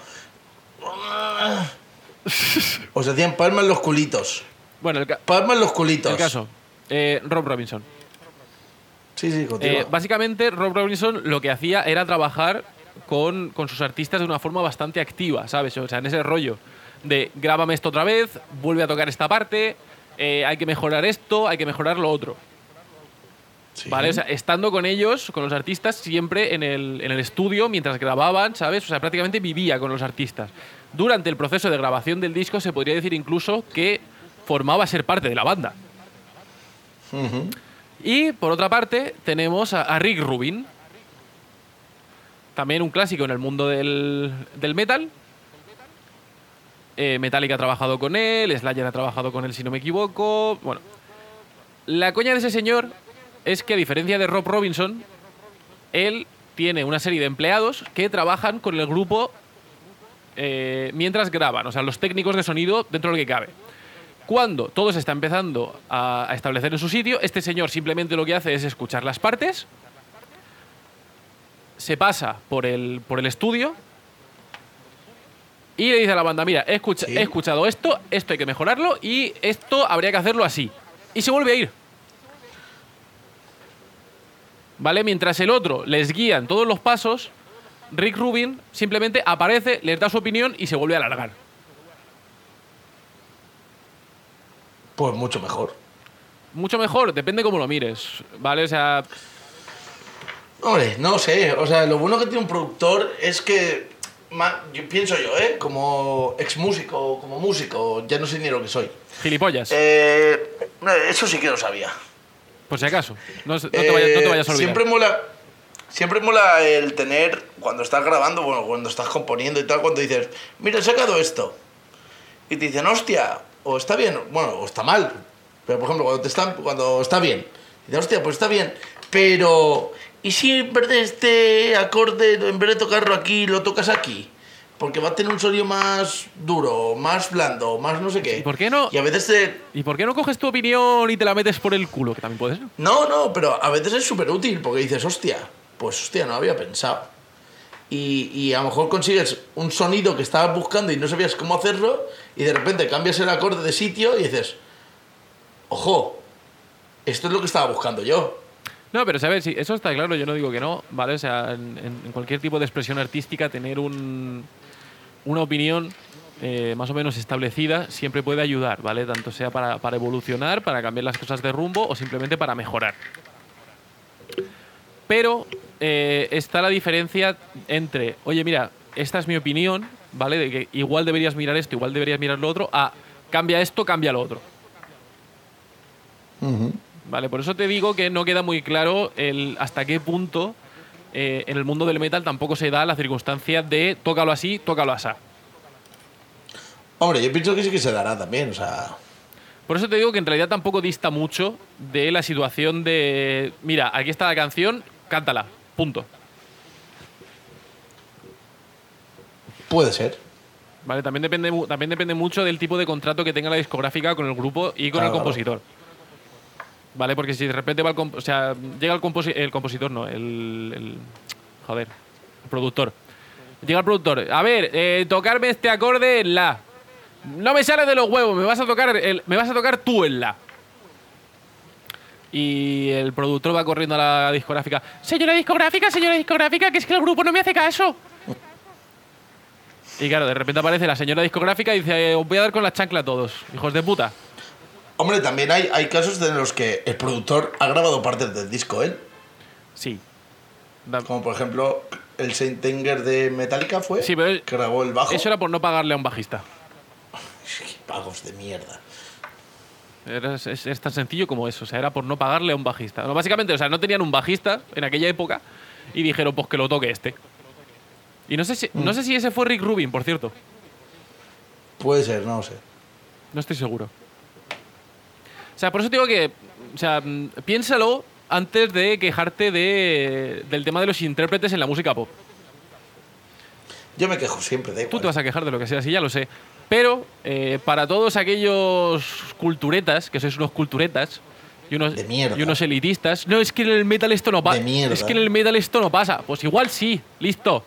Os hacían palmas los culitos. Bueno, el, Palmas los culitos. el caso. eh, Rob Robinson. Sí, sí. Eh, básicamente, Rob Robinson lo que hacía era trabajar con, con sus artistas de una forma bastante activa, ¿sabes? O sea, en ese rollo de grábame esto otra vez, vuelve a tocar esta parte, eh, hay que mejorar esto, hay que mejorar lo otro. Sí. ¿Vale? O sea, estando con ellos, con los artistas, siempre en el, en el estudio, mientras grababan, ¿sabes? O sea, prácticamente vivía con los artistas. Durante el proceso de grabación del disco se podría decir incluso que formaba ser parte de la banda. Y por otra parte, tenemos a, a Rick Rubin, también un clásico en el mundo del, del metal. Eh, Metallica ha trabajado con él, Slayer ha trabajado con él, si no me equivoco. Bueno, la coña de ese señor es que, a diferencia de Rob Robinson, él tiene una serie de empleados que trabajan con el grupo eh, mientras graban, o sea, los técnicos de sonido dentro de lo que cabe. Cuando todo se está empezando a, a establecer en su sitio, este señor simplemente lo que hace es escuchar las partes, se pasa por el, por el estudio y le dice a la banda, mira, he, escucha- Sí. he escuchado esto, esto hay que mejorarlo y esto habría que hacerlo así. Y se vuelve a ir. ¿Vale? Mientras el otro les guía en todos los pasos, Rick Rubin simplemente aparece, les da su opinión y se vuelve a alargar. Pues mucho mejor. Mucho mejor, depende cómo lo mires, ¿vale? O sea, Hombre, no sé. O sea, lo bueno que tiene un productor es que. yo pienso yo, ¿eh? Como ex músico, como músico, ya no sé ni lo que soy. gilipollas, Eh, eso sí que lo sabía. Por si acaso. No, te vayas, no te vayas a Eh, olvidar. Siempre mola, siempre mola el tener, cuando estás grabando, bueno, cuando estás componiendo y tal, cuando dices, mira, he sacado esto. Y te dicen, hostia, o está bien, bueno, o está mal. Pero, por ejemplo, cuando, te están, cuando está bien, dices, hostia, pues está bien. Pero, ¿y si en vez de este acorde, en vez de tocarlo aquí, lo tocas aquí? Porque va a tener un sonido más duro, más blando, más no sé qué. ¿Y por qué no? Y a veces te, ¿Y por qué no coges tu opinión y te la metes por el culo? Que también puedes. ¿no? no, no, pero a veces es súper útil porque dices, hostia, pues hostia, no había pensado. Y, y a lo mejor consigues un sonido que estabas buscando y no sabías cómo hacerlo y de repente cambias el acorde de sitio y dices, ojo, esto es lo que estaba buscando yo. No, pero sabes, sí, eso está claro, yo no digo que no, ¿vale? O sea, en, cualquier tipo de expresión artística, tener un, una opinión eh, más o menos establecida siempre puede ayudar, ¿vale? Tanto sea para, evolucionar, para cambiar las cosas de rumbo o simplemente para mejorar. Pero eh, está la diferencia entre, oye, mira, esta es mi opinión, ¿vale? De que igual deberías mirar esto, igual deberías mirar lo otro, a cambia esto, cambia lo otro. Vale, por eso te digo que no queda muy claro el hasta qué punto eh, en el mundo del metal tampoco se da la circunstancia de tócalo así, tócalo así. Hombre, yo pienso que sí que se dará también, o sea. Por eso te digo que en realidad tampoco dista mucho de la situación de, mira, aquí está la canción, cántala, punto. Puede ser. Vale, también depende, también depende mucho del tipo de contrato que tenga la discográfica con el grupo y con Claro, el claro. Vale, porque si de repente va el, o sea, llega el, composi- el compositor, no, el, joder, el productor. Llega el productor, a ver, eh, tocarme este acorde en la. No me sale de los huevos, me vas a tocar, el- me vas a tocar tú en la. Y el productor va corriendo a la discográfica. Señora discográfica, señora discográfica, que es que el grupo no me hace caso. Y claro, de repente aparece la señora discográfica y dice, eh, os voy a dar con la chancla a todos, hijos de puta. Hombre, también hay, hay casos en los que el productor ha grabado partes del disco él. Sí. Da- Como por ejemplo, el Saint Anger de Metallica fue. Sí, pero él- que grabó el bajo. Eso era por no pagarle a un bajista. Qué pagos de mierda. Era- es, tan sencillo como eso. O sea, era por no pagarle a un bajista. No, básicamente, o sea, no tenían un bajista en aquella época y dijeron, pues que lo toque este. Y no sé si, no sé si ese fue Rick Rubin, por cierto. Puede ser, no lo sé. No estoy seguro. O sea, por eso te digo que, o sea, mm, piénsalo antes de quejarte de, del tema de los intérpretes en la música pop. Yo me quejo siempre, da Tú te vas a quejar de lo que sea, sí, ya lo sé. Pero eh, para todos aquellos culturetas, que sois unos culturetas, y unos, De mierda. y unos elitistas, no, es que en el metal esto no pasa. De. Es que en el metal esto no pasa. Pues igual sí, listo.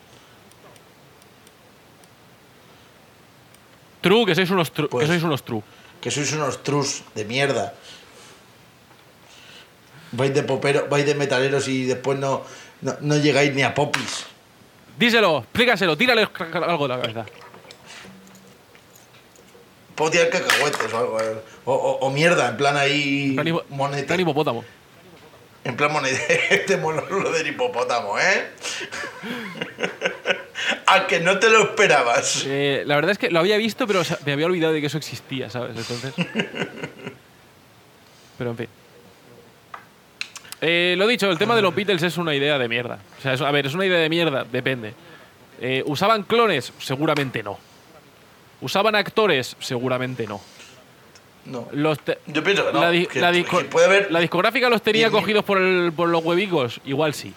True, que sois unos, tru- Pues- que sois unos true. Que sois unos trus de mierda. Vais de popero, vais de metaleros y después no, no, no llegáis ni a popis. Díselo, explícaselo, tírale algo de la cabeza. Puedo tirar cacahuetes o algo. eh. O, o- o mierda, en plan ahí. Plan hipopótamo. En plan. Este mono lo del hipopótamo, ¿eh? A que no te lo esperabas. Eh, la verdad es que lo había visto, pero me había olvidado de que eso existía, ¿sabes? Entonces. Pero en fin. Eh, lo dicho, el tema de los Beatles es una idea de mierda. O sea, es- a ver, es una idea de mierda, depende. Eh, ¿Usaban clones? Seguramente no. ¿Usaban actores? Seguramente no. No. Los Yo pienso que no. la, di- que- la disco- que puede haber. la discográfica los tenía 10.000. cogidos por, el- por los huevicos? Igual sí.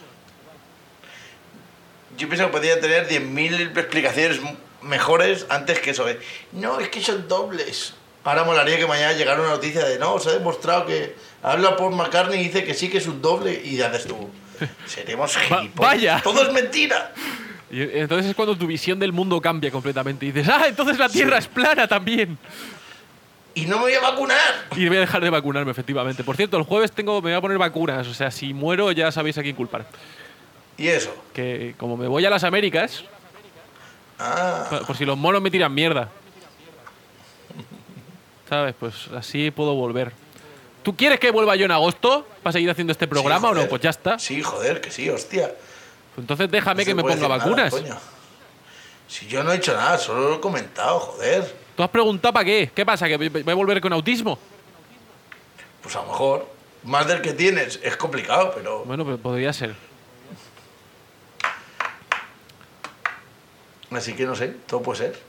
Yo pienso que podría tener 10.000 explicaciones mejores antes que eso. de, No, es que son dobles. Ahora molaría que mañana llegara una noticia de no, se ha demostrado que habla por McCartney y dice que sí que es un doble y haces tú. Seremos gilipollas. vaya. Todo es mentira. Y entonces es cuando tu visión del mundo cambia completamente. Y dices, ah, entonces la Tierra es plana también. Y no me voy a vacunar. Y voy a dejar de vacunarme, efectivamente. Por cierto, el jueves tengo, me voy a poner vacunas. O sea, si muero ya sabéis a quién culpar. Y eso. Que como me voy a las Américas, Ah, por si los monos me tiran mierda. ¿Sabes? Pues así puedo volver. ¿Tú quieres que vuelva yo en agosto para seguir haciendo este programa sí, o no? Pues ya está. Sí, joder, que sí, hostia. Pues entonces déjame No que me ponga nada, vacunas. Si yo no he hecho nada, solo lo he comentado, joder. ¿Tú has preguntado para qué? ¿Qué pasa? ¿Que voy a volver con autismo? Pues a lo mejor, más del que tienes, es complicado, pero. Bueno, pues podría ser. Así que no sé, todo puede ser.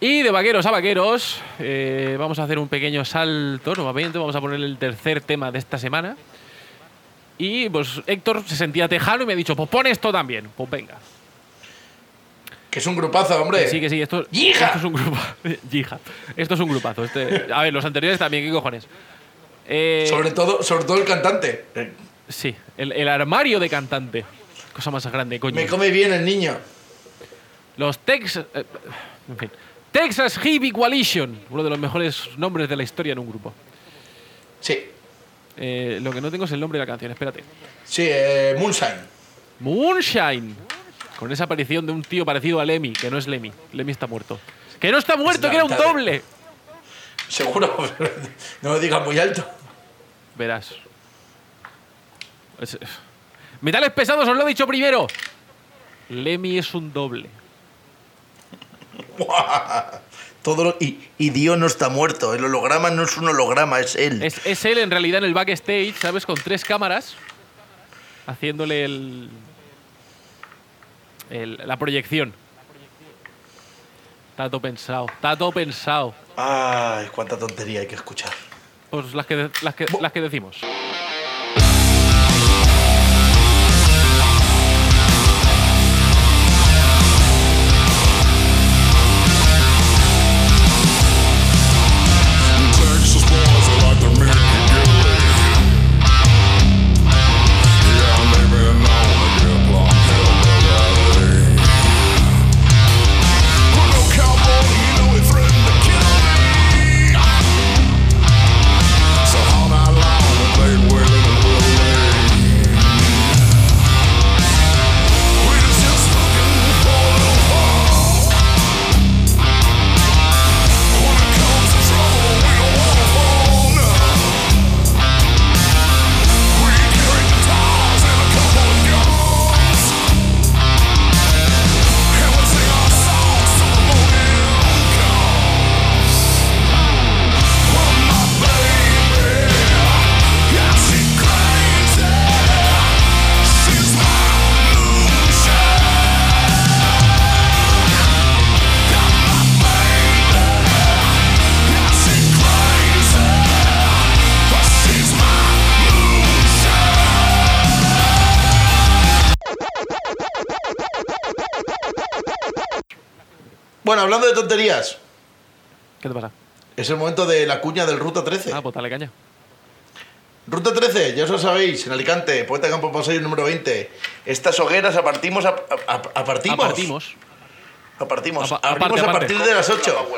Y de vaqueros a vaqueros, eh, vamos a hacer un pequeño salto. Nuevamente, vamos a poner el tercer tema de esta semana. Y pues Héctor se sentía tejano y me ha dicho, pues pon esto también. Pues venga. Que es un grupazo, hombre. Sí, que sí, esto, ¡Yija! esto es un grupo. Yija. Esto es un grupazo. Este, a ver, los anteriores también, ¿qué cojones? Eh, Sobre todo, sobre todo el cantante. Sí, el, el armario de cantante. Cosa más grande, coño. Me come bien el niño. Los Texas. eh, en fin. Texas Hippie Coalition. Uno de los mejores nombres de la historia en un grupo. Sí. Eh, lo que no tengo es el nombre de la canción, espérate. Sí, eh, Moonshine. Moonshine. Con esa aparición de un tío parecido a Lemmy, que no es Lemmy. Lemmy está muerto. ¡Que no está muerto, que era un doble! Seguro, pero no lo digas muy alto. Verás. Es- Metales pesados, os lo he dicho primero. Lemmy es un doble. Todo lo- y, y Dio no está muerto. El holograma no es un holograma, es él. Es, es él en realidad en el backstage, ¿sabes? Con tres cámaras. Haciéndole el. El- la proyección. Está todo pensado. Está todo pensado. Ay, cuánta tontería hay que escuchar. Pues las que, las que, las que decimos. Bueno, hablando de tonterías, ¿Qué te pasa? es el momento de la cuña del Ruta 13. Ah, pues dale caña. Ruta 13, ya os lo sabéis, en Alicante, Puente Campo Pasillo número 20. Estas hogueras apartimos a, a, a- apartimos. Apartimos. Apartimos. Apa- abrimos aparte, a aparte. partir de las 8.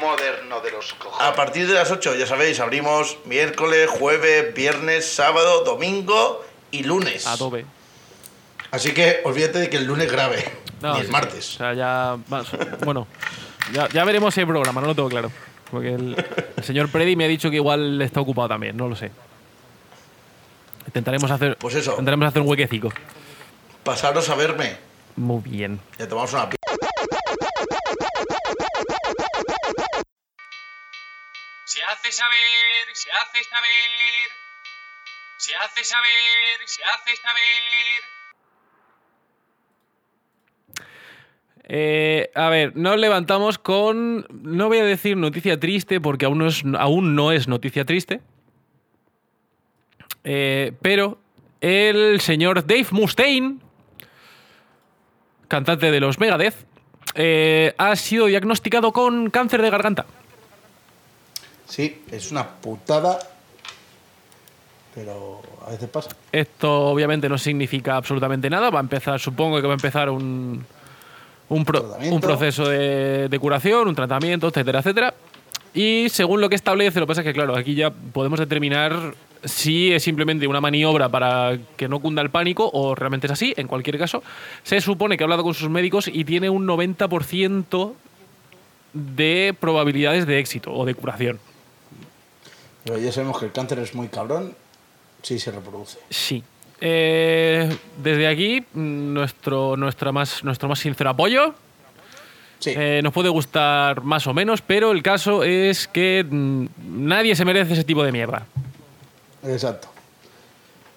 Moderno de los cojones. A partir de las 8, ya sabéis, abrimos miércoles, jueves, viernes, sábado, domingo y lunes. Adobe. Así que olvídate de que el lunes grabe, No, ni el sí. martes. O sea, ya. bueno, ya, ya veremos el programa, no lo tengo claro. Porque el, el señor Predi me ha dicho que igual está ocupado también, no lo sé. Intentaremos hacer. Pues eso. Intentaremos hacer un huequecico. Pasaros a verme. Muy bien. Ya tomamos una pi- Se hace saber, se hace saber. Se hace saber, se hace saber. Eh, a ver, nos levantamos con. No voy a decir noticia triste porque aún no es, aún no es noticia triste. Eh, pero el señor Dave Mustaine, cantante de los Megadeth, eh, ha sido diagnosticado con cáncer de garganta. Sí, es una putada. Pero a veces pasa. Esto obviamente no significa absolutamente nada. Va a empezar, supongo que va a empezar un, un, pro- un proceso de, de curación, un tratamiento, etcétera, etcétera. Y según lo que establece, lo que pasa es que, claro, aquí ya podemos determinar si es simplemente una maniobra para que no cunda el pánico o realmente es así. En cualquier caso, se supone que ha hablado con sus médicos y tiene un 90% de probabilidades de éxito o de curación. Pero ya sabemos que el cáncer es muy cabrón si se reproduce. Sí. Eh, desde aquí, mm, nuestro, nuestra más, nuestro más sincero apoyo. Sí, Eh, nos puede gustar más o menos, pero el caso es que mm, nadie se merece ese tipo de mierda. exacto.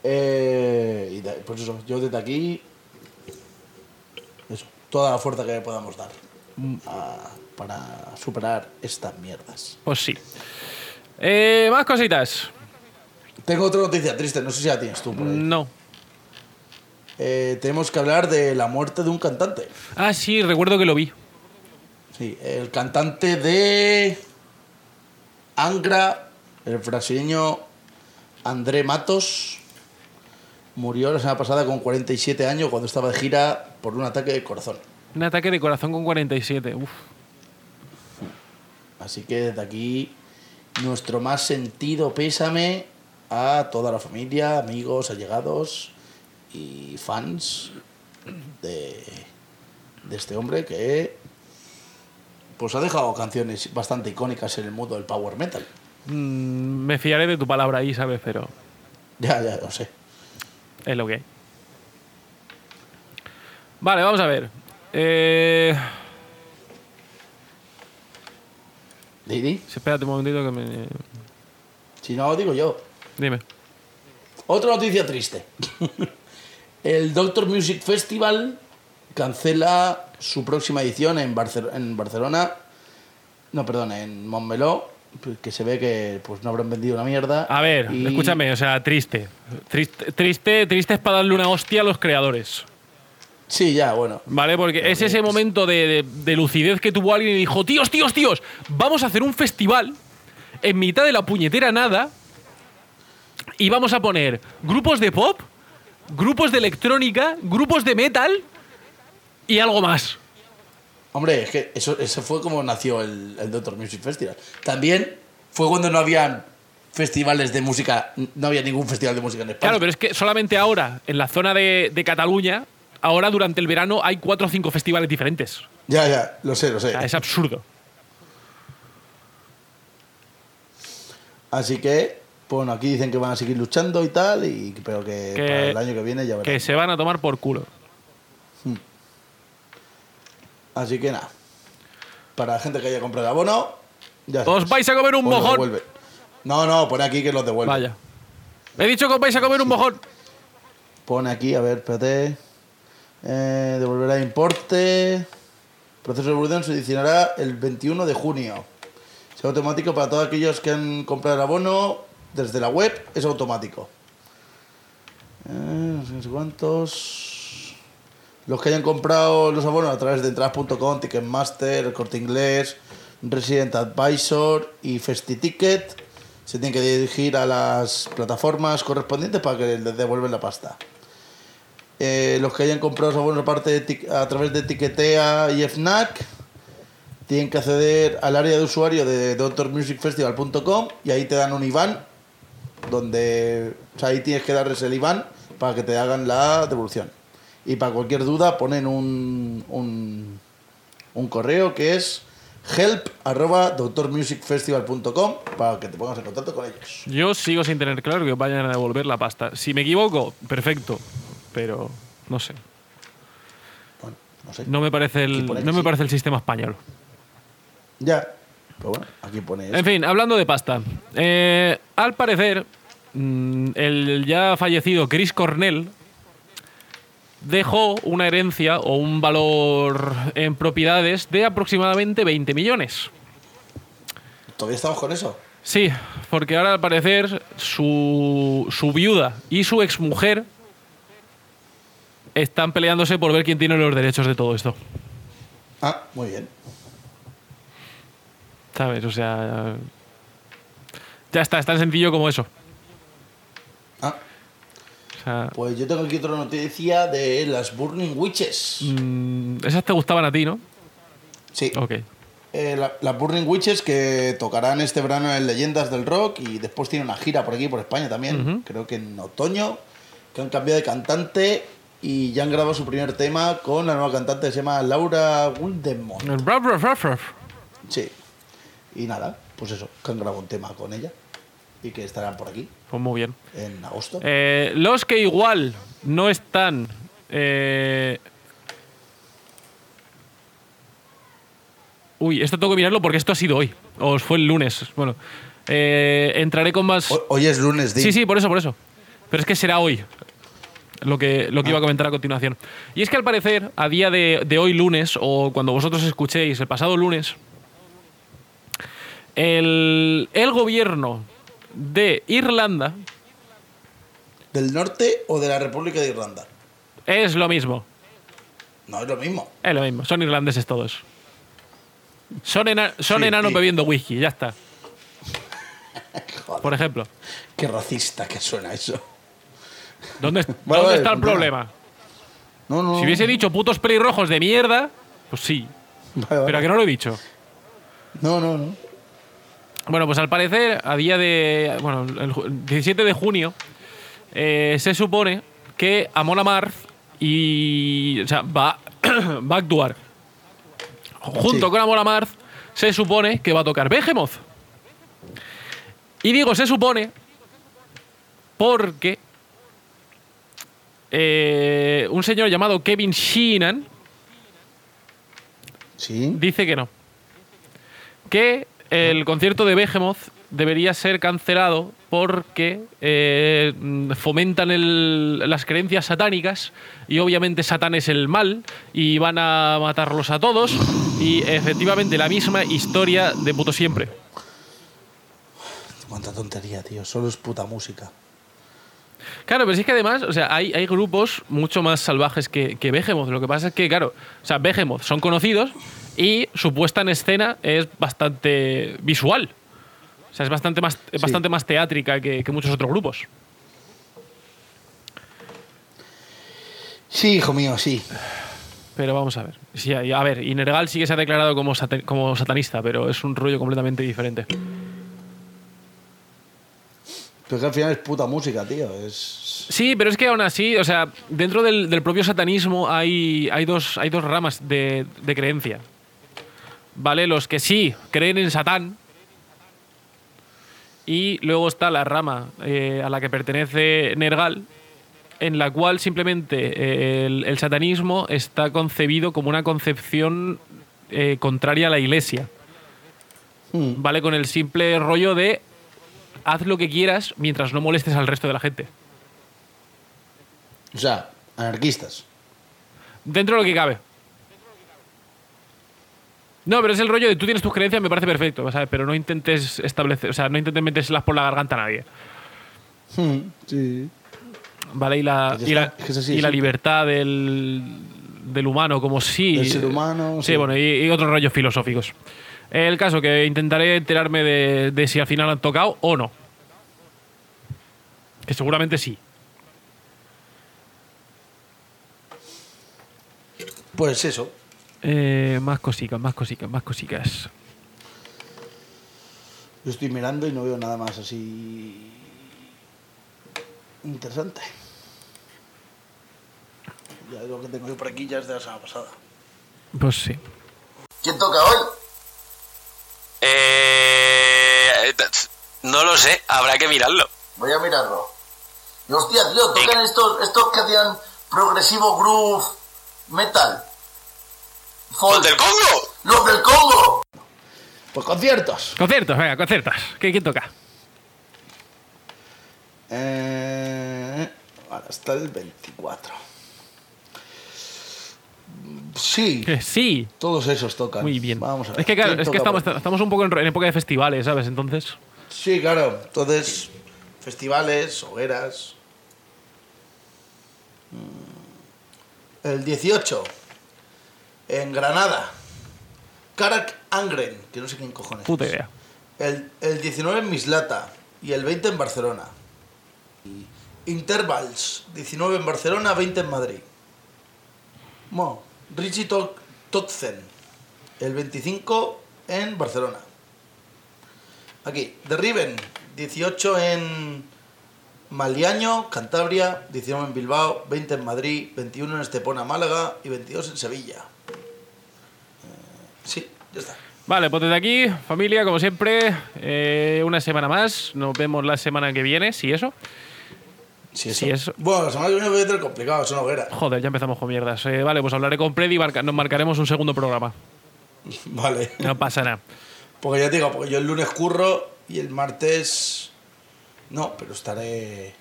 Eh, y pues eso, yo desde aquí. Eso, toda la fuerza que podamos dar a- para superar estas mierdas. Pues sí. Eh, más cositas. Tengo otra noticia triste, no sé si la tienes tú por ahí. No. Eh, tenemos que hablar de la muerte de un cantante. Ah, sí, recuerdo que lo vi. Sí, el cantante de Angra, el brasileño André Matos, murió la semana pasada con 47 años cuando estaba de gira por un ataque de corazón. Un ataque de corazón con 47. Uf. Así que desde aquí nuestro más sentido pésame a toda la familia, amigos, allegados y fans de, de este hombre que pues ha dejado canciones bastante icónicas en el mundo del power metal. Mm, me fiaré de tu palabra ahí, ¿sabes? Pero Ya, ya, lo sé. es lo que hay. Vale, vamos a ver. Eh, Didi, espérate un momentito que me... si no, digo yo. Dime. Otra noticia triste. El Doctor Music Festival cancela su próxima edición en, Barce- en Barcelona. No, perdón, en Montmeló. Que se ve que pues no habrán vendido una mierda. A ver, y- escúchame, o sea, triste. Triste, triste, triste es para darle una hostia a los creadores. Sí, ya, bueno. ¿Vale? Porque es ese momento de, de- de lucidez que tuvo alguien y dijo, tíos, tíos, tíos, vamos a hacer un festival en mitad de la puñetera nada y vamos a poner grupos de pop, grupos de electrónica, grupos de metal y algo más. Hombre, es que eso, eso fue como nació el, el Doctor Music Festival. También fue cuando no habían festivales de música, no había ningún festival de música en España. Claro, pero es que solamente ahora, en la zona de, de Cataluña, ahora durante el verano hay cuatro o cinco festivales diferentes. Ya, ya, lo sé, lo sé. O sea, es absurdo. Así que, bueno, aquí dicen que van a seguir luchando y tal, y, pero que, Que- para el año que viene ya verán. Que se van a tomar por culo. Así que nada. Para la gente que haya comprado el abono, ya Os sabes, vais a comer un lo mojón. No, no, pone aquí que los devuelven. Vaya. He dicho que os vais a comer un mojón. Pone aquí, a ver, espérate. Eh, devolverá importe. Proceso de devolución se iniciará el 21 de junio. Es automático para todos aquellos que han comprado el abono desde la web. Es automático. Eh, no sé, cuántos. Los que hayan comprado los abonos a través de entradas.com, Ticketmaster, El Corte Inglés, Resident Advisor y FestiTicket se tienen que dirigir a las plataformas correspondientes para que les devuelvan la pasta. Eh, los que hayan comprado los abonos aparte de a través de Tiquetea y FNAC tienen que acceder al área de usuario de doctormusicfestival.com y ahí te dan un IBAN donde o sea, ahí tienes que darles el IBAN para que te hagan la devolución. Y para cualquier duda ponen un, un, un correo que es help arroba doctormusicfestival.com para que te pongas en contacto con ellos. Yo sigo sin tener claro que vayan a devolver la pasta. Si me equivoco, perfecto. Pero no sé. Bueno, no sé. No me parece el, no me sí. parece el sistema español. Ya. Pero bueno, aquí pone. En fin, hablando de pasta. eh, al parecer, mm, el ya fallecido Chris Cornell dejó una herencia o un valor en propiedades de aproximadamente 20 millones. ¿Todavía estamos con eso? Sí, porque ahora al parecer su, su viuda y su exmujer están peleándose por ver quién tiene los derechos de todo esto. Ah, muy bien. ¿Sabes? O sea. Ya está, es tan sencillo como eso. Ah, O sea, pues yo tengo aquí otra noticia de las Burning Witches. mm, esas te gustaban a ti, ¿no? Sí. Ok. Eh, la- las Burning Witches que tocarán este verano en Leyendas del Rock y después tienen una gira por aquí, por España también, creo que en otoño, que han cambiado de cantante y ya han grabado su primer tema con la nueva cantante que se llama Laura Wildemont. Sí. Y nada, pues eso, que han grabado un tema con ella y que estarán por aquí Pues muy bien. en agosto. Eh, los que igual no están. eh, Uy, esto tengo que mirarlo porque esto ha sido hoy. O fue el lunes. Bueno, eh, entraré con más. Ho- Hoy es lunes, Di. Sí, sí, por eso, por eso. Pero es que será hoy lo que, lo que iba a comentar a continuación. Y es que al parecer, a día de, de hoy lunes, o cuando vosotros escuchéis el pasado lunes, el, el gobierno de Irlanda ¿Del norte o de la República de Irlanda? es lo mismo. No es lo mismo. Es lo mismo. Son irlandeses todos. Son, ena- son Sí, enanos sí. bebiendo whisky, ya está. Joder, Por ejemplo. qué racista que suena eso. ¿Dónde, Vale, ¿dónde vale, está el problema? No, no. Si hubiese dicho putos pelirrojos de mierda, pues sí. Vale. Pero a que no lo he dicho. No, no, no. Bueno, pues al parecer, a día de. Bueno, el ju- 17 de junio, eh, se supone que Amon Amarth y. O sea, va, va a actuar. Junto Sí. con Amon Amarth, se supone que va a tocar Behemoth. Y digo se supone porque eh, un señor llamado Kevin Sheenan Sí. dice que no. Que el concierto de Behemoth debería ser cancelado porque eh, fomentan el- las creencias satánicas y obviamente Satán es el mal y van a matarlos a todos y efectivamente la misma historia de puto siempre. Cuánta tontería, tío. Solo es puta música. Claro, pero sí que además, o sea, hay, hay grupos mucho más salvajes que, que Behemoth. Lo que pasa es que, claro, o sea, Behemoth son conocidos y su puesta en escena es bastante visual. O sea, es bastante más, es bastante más teátrica que, que muchos otros grupos. Sí, hijo mío, sí. Pero vamos a ver. Sí, a ver, Inergal sí que se ha declarado como, como satanista, pero es un rollo completamente diferente. Pero que al final es puta música, tío. Es. Sí, pero es que aún así, o sea, dentro del, del propio satanismo hay, hay, dos, hay dos ramas de, de creencia. ¿Vale? Los que sí creen en Satán. Y luego está la rama eh, a la que pertenece Nergal, en la cual simplemente eh, el, el satanismo está concebido como una concepción eh, contraria a la iglesia. Hmm. ¿Vale? Con el simple rollo de haz lo que quieras mientras no molestes al resto de la gente. O sea, anarquistas. Dentro de lo que cabe. No, pero es el rollo de tú tienes tus creencias, me parece perfecto, ¿sabes? Pero no intentes establecer, o sea, no intentes metérselas por la garganta a nadie. Hmm, Sí. ¿Vale? Y la, y la, así, y libertad del, del humano, como sí. Del ser humano, Sí, sí. bueno, y, y otros rollos filosóficos. El caso que intentaré enterarme de, de si al final han tocado o no. Que seguramente sí. Pues eso. Eh, más cositas, más cositas, más cositas. Yo estoy mirando y no veo nada más así. interesante. Ya lo que tengo yo por aquí ya es de la semana pasada. Pues sí. ¿Quién toca hoy? Eh, no lo sé, habrá que mirarlo. Voy a mirarlo. Y hostia, tío, tocan estos, estos que hacían progresivo groove metal. ¡Los del Congo! ¡Los del Congo! Pues conciertos. Conciertos, venga, conciertos. ¿Qué, ¿Quién toca? Eh, ahora está el 24. Sí, Que sí. todos esos tocan. Muy bien. Vamos a ver. Es que claro, ¿Quién es que estamos, un poco en, en época de festivales, ¿sabes? Entonces. Sí, claro. Entonces, festivales, hogueras. Mm. El 18, en Granada. Karak Angren, que no sé quién cojones. Puta es. idea. El, el 19 en Mislata y el 20 en Barcelona. Intervals, 19 en Barcelona, 20 en Madrid. Mo, Richie Totzen, el 25 en Barcelona. Aquí, The Riven, 18 en Maliaño, Cantabria, 19 en Bilbao, 20 en Madrid, 21 en Estepona, Málaga y 22 en Sevilla. Ya está. Vale, pues desde aquí, familia, como siempre, eh, una semana más. Nos vemos la semana que viene, si eso. Sí, Sí, eso. Bueno, la semana que viene voy a tener complicado, son hogueras. Joder, ya empezamos con mierdas. Eh, vale, pues hablaré con Freddy y marca- nos marcaremos un segundo programa. Vale. No pasa nada. Porque ya te digo, porque yo el lunes curro y el martes. No, pero estaré.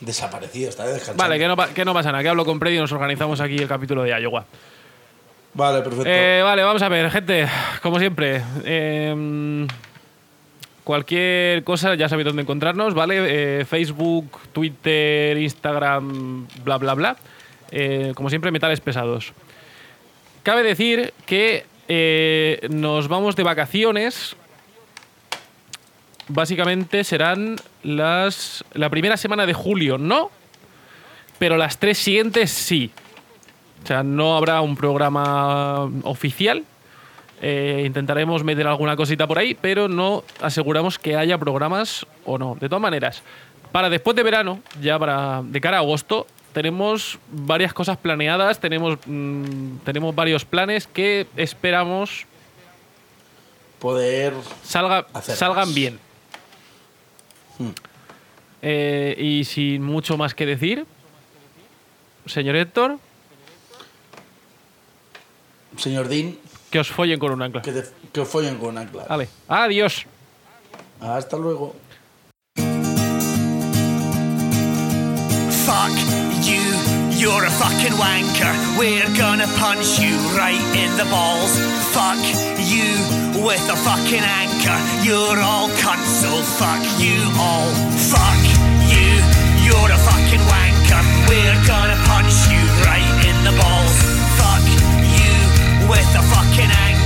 Desaparecido, estaré descansando. Vale, que no, que no pasa nada, que hablo con Freddy y nos organizamos aquí el capítulo de Iowa. Vale, perfecto. Eh, vale, vamos a ver, gente, como siempre. eh, cualquier cosa, ya sabéis dónde encontrarnos, ¿vale? Eh, Facebook, Twitter, Instagram, bla, bla, bla. Eh, como siempre, metales pesados. Cabe decir que nos vamos de vacaciones. Básicamente serán las. La primera semana de julio, no. Pero las tres siguientes sí. O sea, no habrá un programa oficial. Eh, intentaremos meter alguna cosita por ahí, pero no aseguramos que haya programas o no. De todas maneras, para después de verano, ya para de cara a agosto, tenemos varias cosas planeadas, tenemos, mm, tenemos varios planes que esperamos Poder. salga, salgan bien. Eh, y sin mucho más que decir, señor Héctor, Señor Dean, que os follen con un ancla. que, te- que os follen con ancla. Vale, adiós. Hasta luego. Fuck you, you're a fucking wanker. We're gonna punch you right in the balls. Fuck you with a fucking anchor. You're all cunts, so fuck you all. Fuck you, you're a fucking wanker. We're gonna with the fucking anger.